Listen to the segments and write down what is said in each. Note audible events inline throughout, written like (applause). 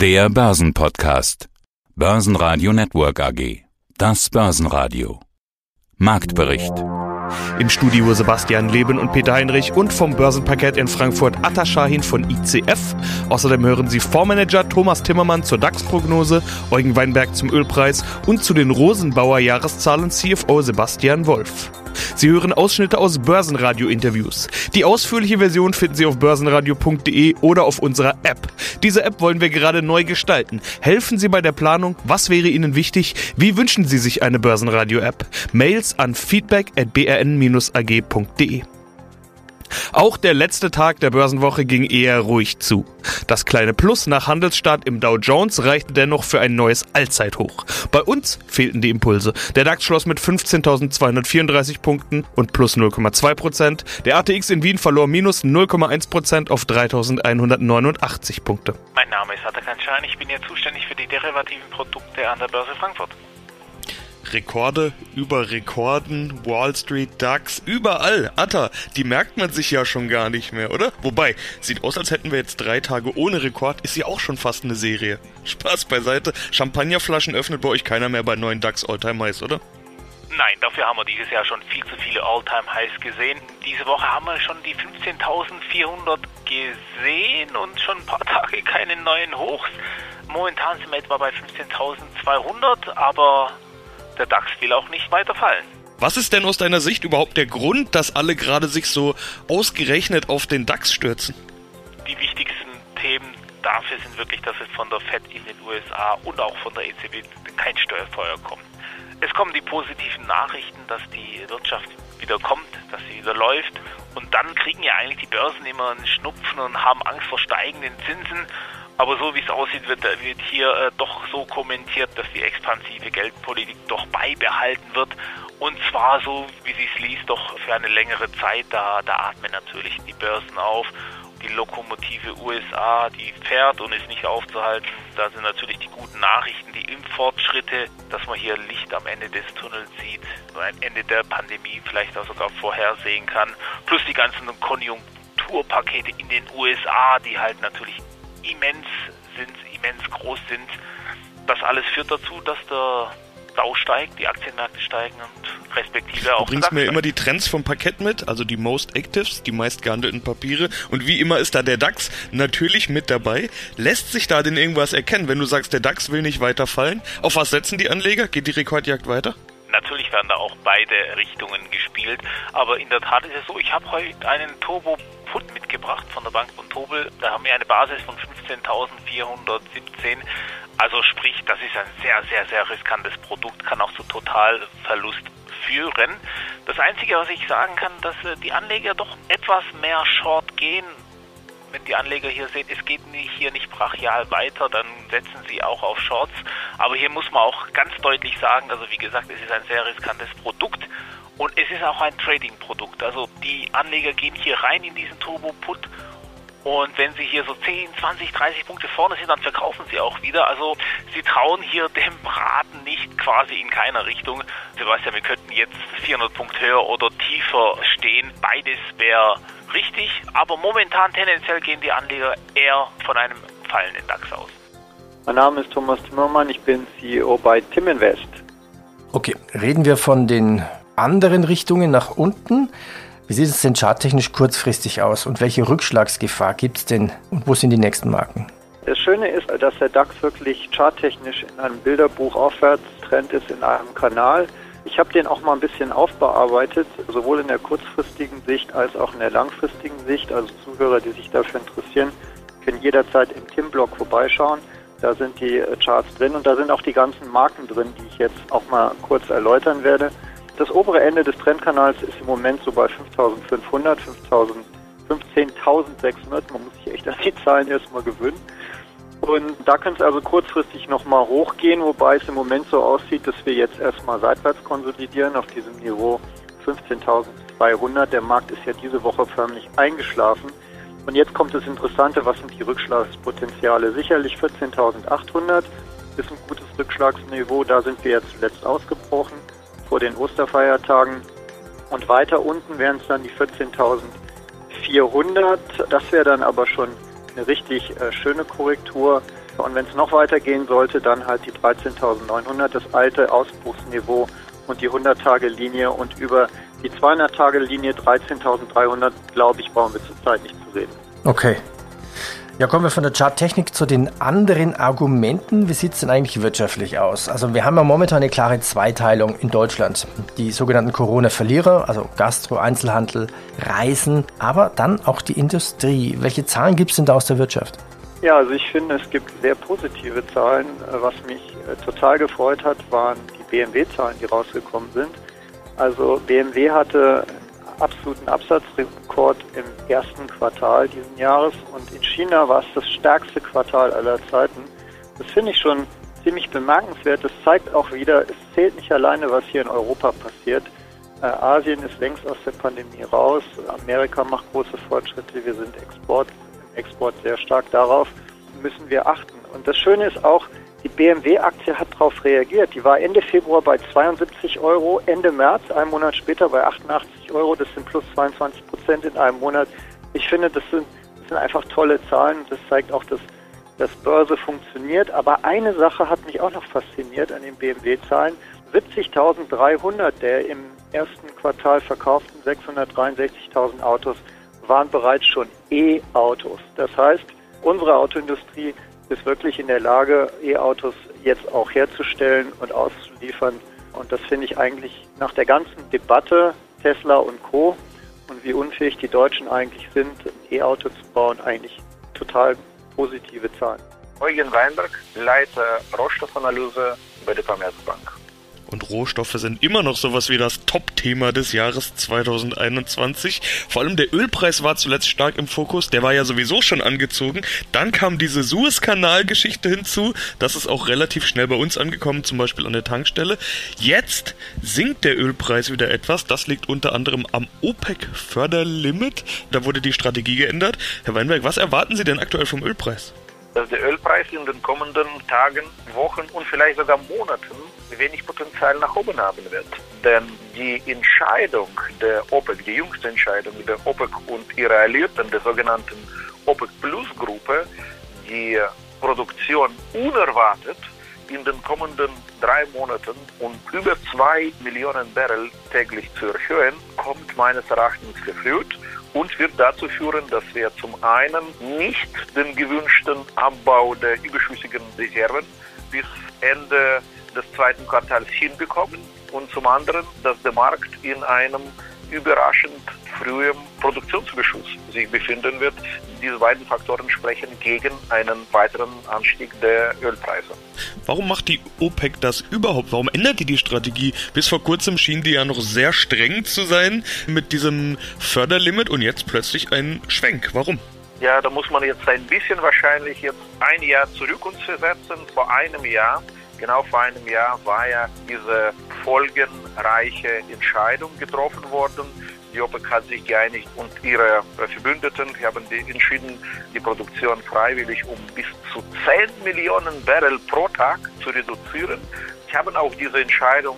Der Börsenpodcast. Börsenradio Network AG. Das Börsenradio. Marktbericht. Im Studio Sebastian Leben und Peter Heinrich und vom Börsenparkett in Frankfurt Atta Shahin von ICF. Außerdem hören Sie Fondsmanager Thomas Timmermann zur DAX-Prognose, Eugen Weinberg zum Ölpreis und zu den Rosenbauer Jahreszahlen CFO Sebastian Wolf. Sie hören Ausschnitte aus Börsenradio-Interviews. Die ausführliche Version finden Sie auf börsenradio.de oder auf unserer App. Diese App wollen wir gerade neu gestalten. Helfen Sie bei der Planung. Was wäre Ihnen wichtig? Wie wünschen Sie sich eine Börsenradio-App? Mails an feedback.brn-ag.de. Auch der letzte Tag der Börsenwoche ging eher ruhig zu. Das kleine Plus nach Handelsstart im Dow Jones reichte dennoch für ein neues Allzeithoch. Bei uns fehlten die Impulse. Der DAX schloss mit 15.234 Punkten und plus 0,2 Prozent. Der ATX in Wien verlor minus 0,1 Prozent auf 3.189 Punkte. Mein Name ist Atakan Schein, ich bin hier zuständig für die derivativen Produkte an der Börse Frankfurt. Rekorde über Rekorden, Wall Street, DAX, überall. Atta, die merkt man sich ja schon gar nicht mehr, oder? Wobei, sieht aus, als hätten wir jetzt drei Tage ohne Rekord, ist ja auch schon fast eine Serie. Spaß beiseite, Champagnerflaschen öffnet bei euch keiner mehr bei neuen DAX Alltime Highs, oder? Nein, dafür haben wir dieses Jahr schon viel zu viele Alltime highs gesehen. Diese Woche haben wir schon die 15.400 gesehen und schon ein paar (laughs) Tage keine neuen Hochs. Momentan sind wir etwa bei 15.200, aber der DAX will auch nicht weiter fallen. Was ist denn aus deiner Sicht überhaupt der Grund, dass alle gerade sich so ausgerechnet auf den DAX stürzen? Die wichtigsten Themen dafür sind wirklich, dass es von der FED in den USA und auch von der EZB kein Steuerfeuer kommt. Es kommen die positiven Nachrichten, dass die Wirtschaft wieder kommt, dass sie wieder läuft. Und dann kriegen ja eigentlich die Börsen immer einen Schnupfen und haben Angst vor steigenden Zinsen. Aber so wie es aussieht, wird, wird hier äh, doch so kommentiert, dass die expansive Geldpolitik doch beibehalten wird. Und zwar so, wie sie es liest, doch für eine längere Zeit. Da, da atmen natürlich die Börsen auf. Die Lokomotive USA, die fährt und ist nicht aufzuhalten. Da sind natürlich die guten Nachrichten, die Impffortschritte, dass man hier Licht am Ende des Tunnels sieht, ein Ende der Pandemie vielleicht auch sogar vorhersehen kann. Plus die ganzen Konjunkturpakete in den USA, die halt natürlich immens sind, immens groß sind. Das alles führt dazu, dass der Dow steigt, die Aktienmärkte steigen und respektive auch. Du bringst mir immer die Trends vom Parkett mit, also die Most Actives, die meist gehandelten Papiere. Und wie immer ist da der DAX natürlich mit dabei. Lässt sich da denn irgendwas erkennen, wenn du sagst, der DAX will nicht weiterfallen? Auf was setzen die Anleger? Geht die Rekordjagd weiter? Natürlich werden da auch beide Richtungen gespielt, aber in der Tat ist es so, ich habe heute einen Turbo Put mitgebracht von der Bank von Tobel. Da haben wir eine Basis von 15.417. Also sprich, das ist ein sehr, sehr, sehr riskantes Produkt, kann auch zu Totalverlust führen. Das Einzige, was ich sagen kann, dass äh, die Anleger doch etwas mehr Short gehen. Wenn die Anleger hier sehen, es geht hier nicht brachial weiter, dann setzen sie auch auf Shorts. Aber hier muss man auch ganz deutlich sagen, also wie gesagt, es ist ein sehr riskantes Produkt und es ist auch ein Trading-Produkt. Also die Anleger gehen hier rein in diesen Turbo-Put und wenn sie hier so 10, 20, 30 Punkte vorne sind, dann verkaufen sie auch wieder. Also sie trauen hier (laughs) dem Braten nicht quasi in keiner Richtung. Sebastian, wir könnten jetzt 400 Punkte höher oder tiefer stehen. Beides wäre richtig, aber momentan tendenziell gehen die Anleger eher von einem fallenden DAX aus. Mein Name ist Thomas Timmermann, ich bin CEO bei Tim Invest. Okay, reden wir von den anderen Richtungen nach unten. Wie sieht es denn charttechnisch kurzfristig aus und welche Rückschlagsgefahr gibt es denn und wo sind die nächsten Marken? Das Schöne ist, dass der DAX wirklich charttechnisch in einem Bilderbuch Aufwärtstrend ist in einem Kanal. Ich habe den auch mal ein bisschen aufbearbeitet, sowohl in der kurzfristigen Sicht als auch in der langfristigen Sicht. Also Zuhörer, die sich dafür interessieren, können jederzeit im Tim-Blog vorbeischauen. Da sind die Charts drin und da sind auch die ganzen Marken drin, die ich jetzt auch mal kurz erläutern werde. Das obere Ende des Trendkanals ist im Moment so bei 5500, 15.600. Man muss sich echt an die Zahlen erstmal gewöhnen. Und da könnte es also kurzfristig nochmal hochgehen, wobei es im Moment so aussieht, dass wir jetzt erstmal seitwärts konsolidieren auf diesem Niveau 15.200. Der Markt ist ja diese Woche förmlich eingeschlafen. Und jetzt kommt das Interessante, was sind die Rückschlagspotenziale? Sicherlich 14.800 ist ein gutes Rückschlagsniveau, da sind wir jetzt zuletzt ausgebrochen vor den Osterfeiertagen. Und weiter unten wären es dann die 14.400. Das wäre dann aber schon eine richtig äh, schöne Korrektur. Und wenn es noch weitergehen sollte, dann halt die 13.900, das alte Ausbruchsniveau und die 100-Tage-Linie und über die 200-Tage-Linie 13.300, glaube ich, brauchen wir zurzeit nicht zu reden. Okay. Ja, kommen wir von der Charttechnik zu den anderen Argumenten. Wie sieht es denn eigentlich wirtschaftlich aus? Also wir haben ja momentan eine klare Zweiteilung in Deutschland. Die sogenannten Corona-Verlierer, also Gastro, Einzelhandel, Reisen, aber dann auch die Industrie. Welche Zahlen gibt es denn da aus der Wirtschaft? Ja, also ich finde, es gibt sehr positive Zahlen. Was mich äh, total gefreut hat, waren die BMW-Zahlen, die rausgekommen sind. Also BMW hatte absoluten Absatzrekord im ersten Quartal dieses Jahres und in China war es das stärkste Quartal aller Zeiten. Das finde ich schon ziemlich bemerkenswert. Das zeigt auch wieder, es zählt nicht alleine, was hier in Europa passiert. Äh, Asien ist längst aus der Pandemie raus. Amerika macht große Fortschritte. Wir sind Export, Export sehr stark. Darauf müssen wir achten. Und das Schöne ist auch, die BMW-Aktie hat darauf reagiert. Die war Ende Februar bei 72 Euro, Ende März, einen Monat später bei 88 Euro. Das sind plus 22 Prozent in einem Monat. Ich finde, das sind, das sind einfach tolle Zahlen. Das zeigt auch, dass, dass Börse funktioniert. Aber eine Sache hat mich auch noch fasziniert an den BMW-Zahlen. 70.300 der im ersten Quartal verkauften 663.000 Autos waren bereits schon E-Autos. Das heißt, unsere Autoindustrie ist wirklich in der Lage, E-Autos jetzt auch herzustellen und auszuliefern. Und das finde ich eigentlich nach der ganzen Debatte Tesla und Co. und wie unfähig die Deutschen eigentlich sind, ein E-Auto zu bauen, eigentlich total positive Zahlen. Eugen Weinberg, Leiter Rohstoffanalyse bei der Commerzbank. Und Rohstoffe sind immer noch sowas wie das Top-Thema des Jahres 2021. Vor allem der Ölpreis war zuletzt stark im Fokus. Der war ja sowieso schon angezogen. Dann kam diese Suezkanal-Geschichte hinzu. Das ist auch relativ schnell bei uns angekommen, zum Beispiel an der Tankstelle. Jetzt sinkt der Ölpreis wieder etwas. Das liegt unter anderem am OPEC-Förderlimit. Da wurde die Strategie geändert. Herr Weinberg, was erwarten Sie denn aktuell vom Ölpreis? Dass der Ölpreis in den kommenden Tagen, Wochen und vielleicht sogar Monaten wenig Potenzial nach oben haben wird. Denn die Entscheidung der OPEC, die jüngste Entscheidung der OPEC und ihre Alliierten, der sogenannten OPEC Plus Gruppe, die Produktion unerwartet in den kommenden drei Monaten um über zwei Millionen Barrel täglich zu erhöhen, kommt meines Erachtens verfrüht und wird dazu führen, dass wir zum einen nicht den gewünschten Abbau der überschüssigen Reserven bis Ende des zweiten Quartals hinbekommen und zum anderen, dass der Markt in einem überraschend frühem Produktionsüberschuss sich befinden wird. Diese beiden Faktoren sprechen gegen einen weiteren Anstieg der Ölpreise. Warum macht die OPEC das überhaupt? Warum ändert die die Strategie? Bis vor kurzem schien die ja noch sehr streng zu sein mit diesem Förderlimit und jetzt plötzlich ein Schwenk. Warum? Ja, da muss man jetzt ein bisschen wahrscheinlich jetzt ein Jahr zurück uns versetzen. Vor einem Jahr, genau vor einem Jahr, war ja diese folgenreiche Entscheidung getroffen worden die OPEC hat sich geeinigt und ihre Verbündeten haben entschieden, die Produktion freiwillig um bis zu 10 Millionen Barrel pro Tag zu reduzieren. Sie haben auch diese Entscheidung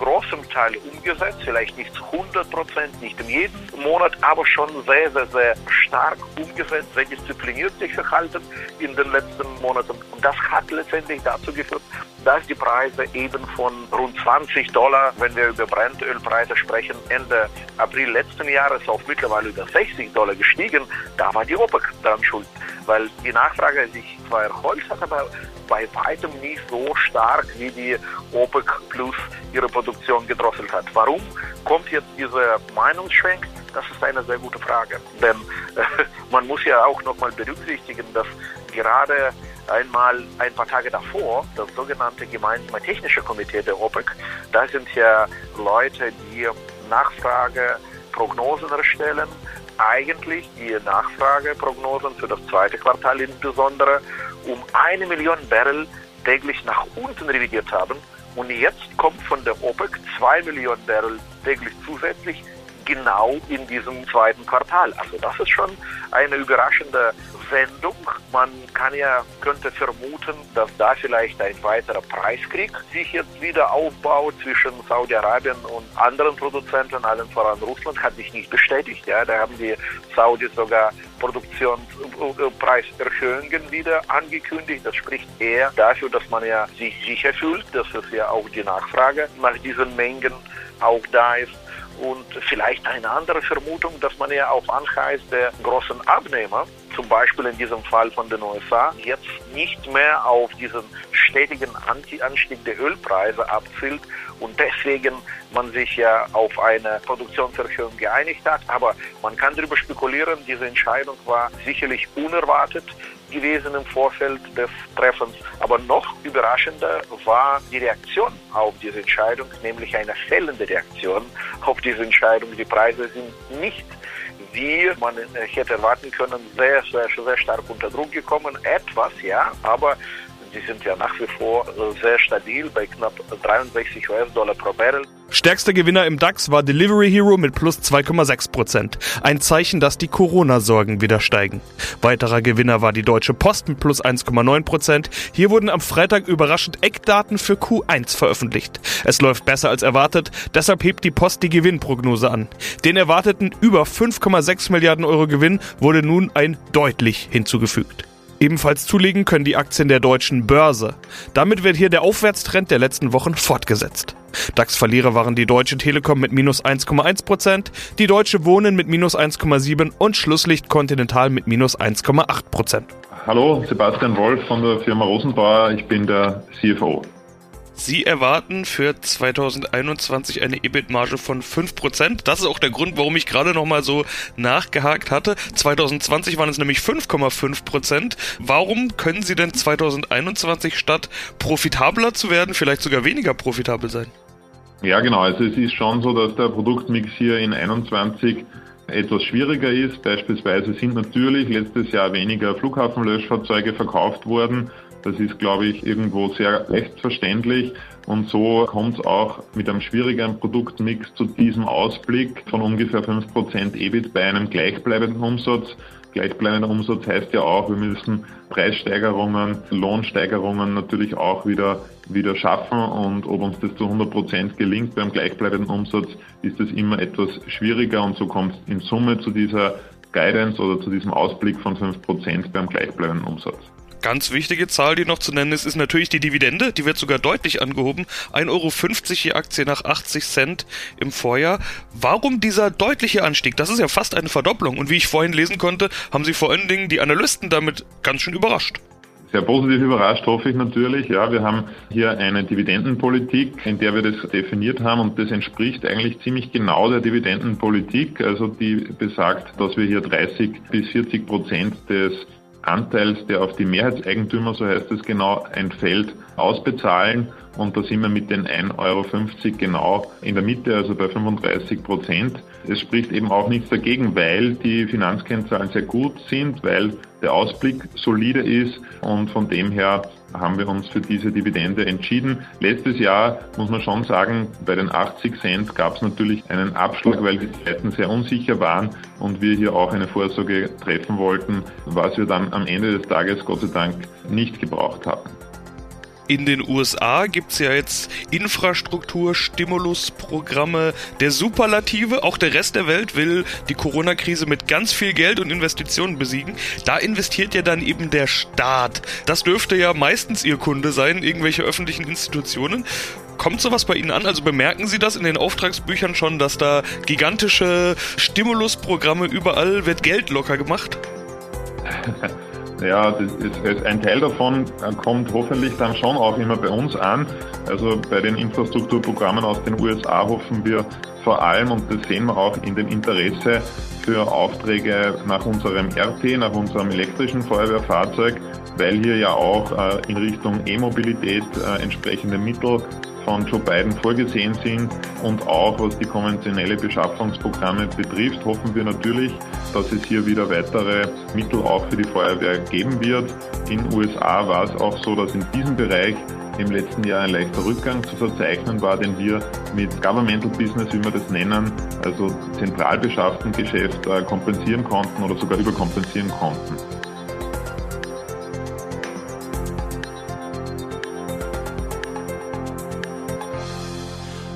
zum großen Teil umgesetzt, vielleicht nicht zu 100 Prozent, nicht in jedem Monat, aber schon sehr, sehr, sehr stark umgesetzt, sehr diszipliniert sich verhalten in den letzten Monaten. Und das hat letztendlich dazu geführt, dass die Preise eben von rund 20 Dollar, wenn wir über Brennölpreise sprechen, Ende April letzten Jahres auf mittlerweile über 60 Dollar gestiegen. Da war die OPEC dran schuld, weil die Nachfrage sich zwar erholt hat, aber bei weitem nicht so stark, wie die OPEC Plus ihre Produktion gedrosselt hat. Warum kommt jetzt dieser Meinungsschwenk? Das ist eine sehr gute Frage. Denn äh, (laughs) man muss ja auch nochmal berücksichtigen, dass gerade einmal ein paar Tage davor das sogenannte gemeinsame technische Komitee der OPEC, da sind ja Leute, die Nachfrageprognosen erstellen, eigentlich die Nachfrageprognosen für das zweite Quartal insbesondere um eine Million Barrel täglich nach unten revidiert haben. Und jetzt kommt von der OPEC zwei Millionen Barrel täglich zusätzlich genau in diesem zweiten Quartal. Also das ist schon eine überraschende Wendung. Man kann ja, könnte vermuten, dass da vielleicht ein weiterer Preiskrieg sich jetzt wieder aufbaut zwischen Saudi-Arabien und anderen Produzenten, allen voran Russland, hat sich nicht bestätigt. Ja, da haben die Saudis sogar Produktionspreiserhöhungen wieder angekündigt. Das spricht eher dafür, dass man ja sich sicher fühlt, dass es ja auch die Nachfrage nach diesen Mengen auch da ist. Und vielleicht eine andere Vermutung, dass man ja auf Anheiß der großen Abnehmer, zum Beispiel in diesem Fall von den USA, jetzt nicht mehr auf diesen stetigen Anstieg der Ölpreise abzielt und deswegen man sich ja auf eine Produktionserhöhung geeinigt hat. Aber man kann darüber spekulieren, diese Entscheidung war sicherlich unerwartet gewesen im Vorfeld des Treffens. Aber noch überraschender war die Reaktion auf diese Entscheidung, nämlich eine fällende Reaktion auf diese Entscheidung. Die Preise sind nicht wie man hätte erwarten können, sehr, sehr, sehr stark unter Druck gekommen. Etwas, ja, aber die sind ja nach wie vor äh, sehr stabil bei knapp 63 US-Dollar pro Barrel. Stärkster Gewinner im DAX war Delivery Hero mit plus 2,6 Prozent. Ein Zeichen, dass die Corona-Sorgen wieder steigen. Weiterer Gewinner war die Deutsche Post mit plus 1,9 Prozent. Hier wurden am Freitag überraschend Eckdaten für Q1 veröffentlicht. Es läuft besser als erwartet, deshalb hebt die Post die Gewinnprognose an. Den erwarteten über 5,6 Milliarden Euro Gewinn wurde nun ein deutlich hinzugefügt. Ebenfalls zulegen können die Aktien der deutschen Börse. Damit wird hier der Aufwärtstrend der letzten Wochen fortgesetzt. DAX-Verlierer waren die Deutsche Telekom mit minus 1,1%, die Deutsche Wohnen mit minus 1,7% und Schlusslicht Continental mit minus 1,8%. Hallo, Sebastian Wolf von der Firma Rosenbauer, ich bin der CFO. Sie erwarten für 2021 eine EBIT-Marge von 5%. Das ist auch der Grund, warum ich gerade nochmal so nachgehakt hatte. 2020 waren es nämlich 5,5%. Warum können Sie denn 2021 statt profitabler zu werden, vielleicht sogar weniger profitabel sein? Ja, genau. Also es ist schon so, dass der Produktmix hier in 21 etwas schwieriger ist. Beispielsweise sind natürlich letztes Jahr weniger Flughafenlöschfahrzeuge verkauft worden. Das ist, glaube ich, irgendwo sehr leicht verständlich. Und so kommt es auch mit einem schwierigeren Produktmix zu diesem Ausblick von ungefähr 5% EBIT bei einem gleichbleibenden Umsatz. Gleichbleibender Umsatz heißt ja auch, wir müssen Preissteigerungen, Lohnsteigerungen natürlich auch wieder, wieder schaffen. Und ob uns das zu 100% gelingt beim gleichbleibenden Umsatz, ist das immer etwas schwieriger. Und so kommt es in Summe zu dieser Guidance oder zu diesem Ausblick von 5% beim gleichbleibenden Umsatz. Ganz wichtige Zahl, die noch zu nennen ist, ist natürlich die Dividende. Die wird sogar deutlich angehoben. 1,50 Euro je Aktie nach 80 Cent im Vorjahr. Warum dieser deutliche Anstieg? Das ist ja fast eine Verdopplung. Und wie ich vorhin lesen konnte, haben Sie vor allen Dingen die Analysten damit ganz schön überrascht. Sehr positiv überrascht hoffe ich natürlich. Ja, wir haben hier eine Dividendenpolitik, in der wir das definiert haben und das entspricht eigentlich ziemlich genau der Dividendenpolitik. Also die besagt, dass wir hier 30 bis 40 Prozent des Anteils, der auf die Mehrheitseigentümer, so heißt es genau, entfällt, ausbezahlen. Und da sind wir mit den 1,50 Euro genau in der Mitte, also bei 35 Prozent. Es spricht eben auch nichts dagegen, weil die Finanzkennzahlen sehr gut sind, weil der Ausblick solide ist und von dem her haben wir uns für diese Dividende entschieden. Letztes Jahr muss man schon sagen, bei den 80 Cent gab es natürlich einen Abschlag, weil die Zeiten sehr unsicher waren und wir hier auch eine Vorsorge treffen wollten, was wir dann am Ende des Tages Gott sei Dank nicht gebraucht hatten. In den USA gibt es ja jetzt Infrastruktur, Stimulusprogramme der Superlative. Auch der Rest der Welt will die Corona-Krise mit ganz viel Geld und Investitionen besiegen. Da investiert ja dann eben der Staat. Das dürfte ja meistens Ihr Kunde sein, irgendwelche öffentlichen Institutionen. Kommt sowas bei Ihnen an? Also bemerken Sie das in den Auftragsbüchern schon, dass da gigantische Stimulusprogramme überall wird Geld locker gemacht? (laughs) Ja, ist, ein Teil davon äh, kommt hoffentlich dann schon auch immer bei uns an. Also bei den Infrastrukturprogrammen aus den USA hoffen wir vor allem, und das sehen wir auch in dem Interesse für Aufträge nach unserem RT, nach unserem elektrischen Feuerwehrfahrzeug, weil hier ja auch äh, in Richtung E-Mobilität äh, entsprechende Mittel von Joe Biden vorgesehen sind und auch was die konventionelle Beschaffungsprogramme betrifft, hoffen wir natürlich, dass es hier wieder weitere Mittel auch für die Feuerwehr geben wird. In USA war es auch so, dass in diesem Bereich im letzten Jahr ein leichter Rückgang zu verzeichnen war, den wir mit Governmental Business, wie wir das nennen, also zentral beschafften Geschäft äh, kompensieren konnten oder sogar überkompensieren konnten.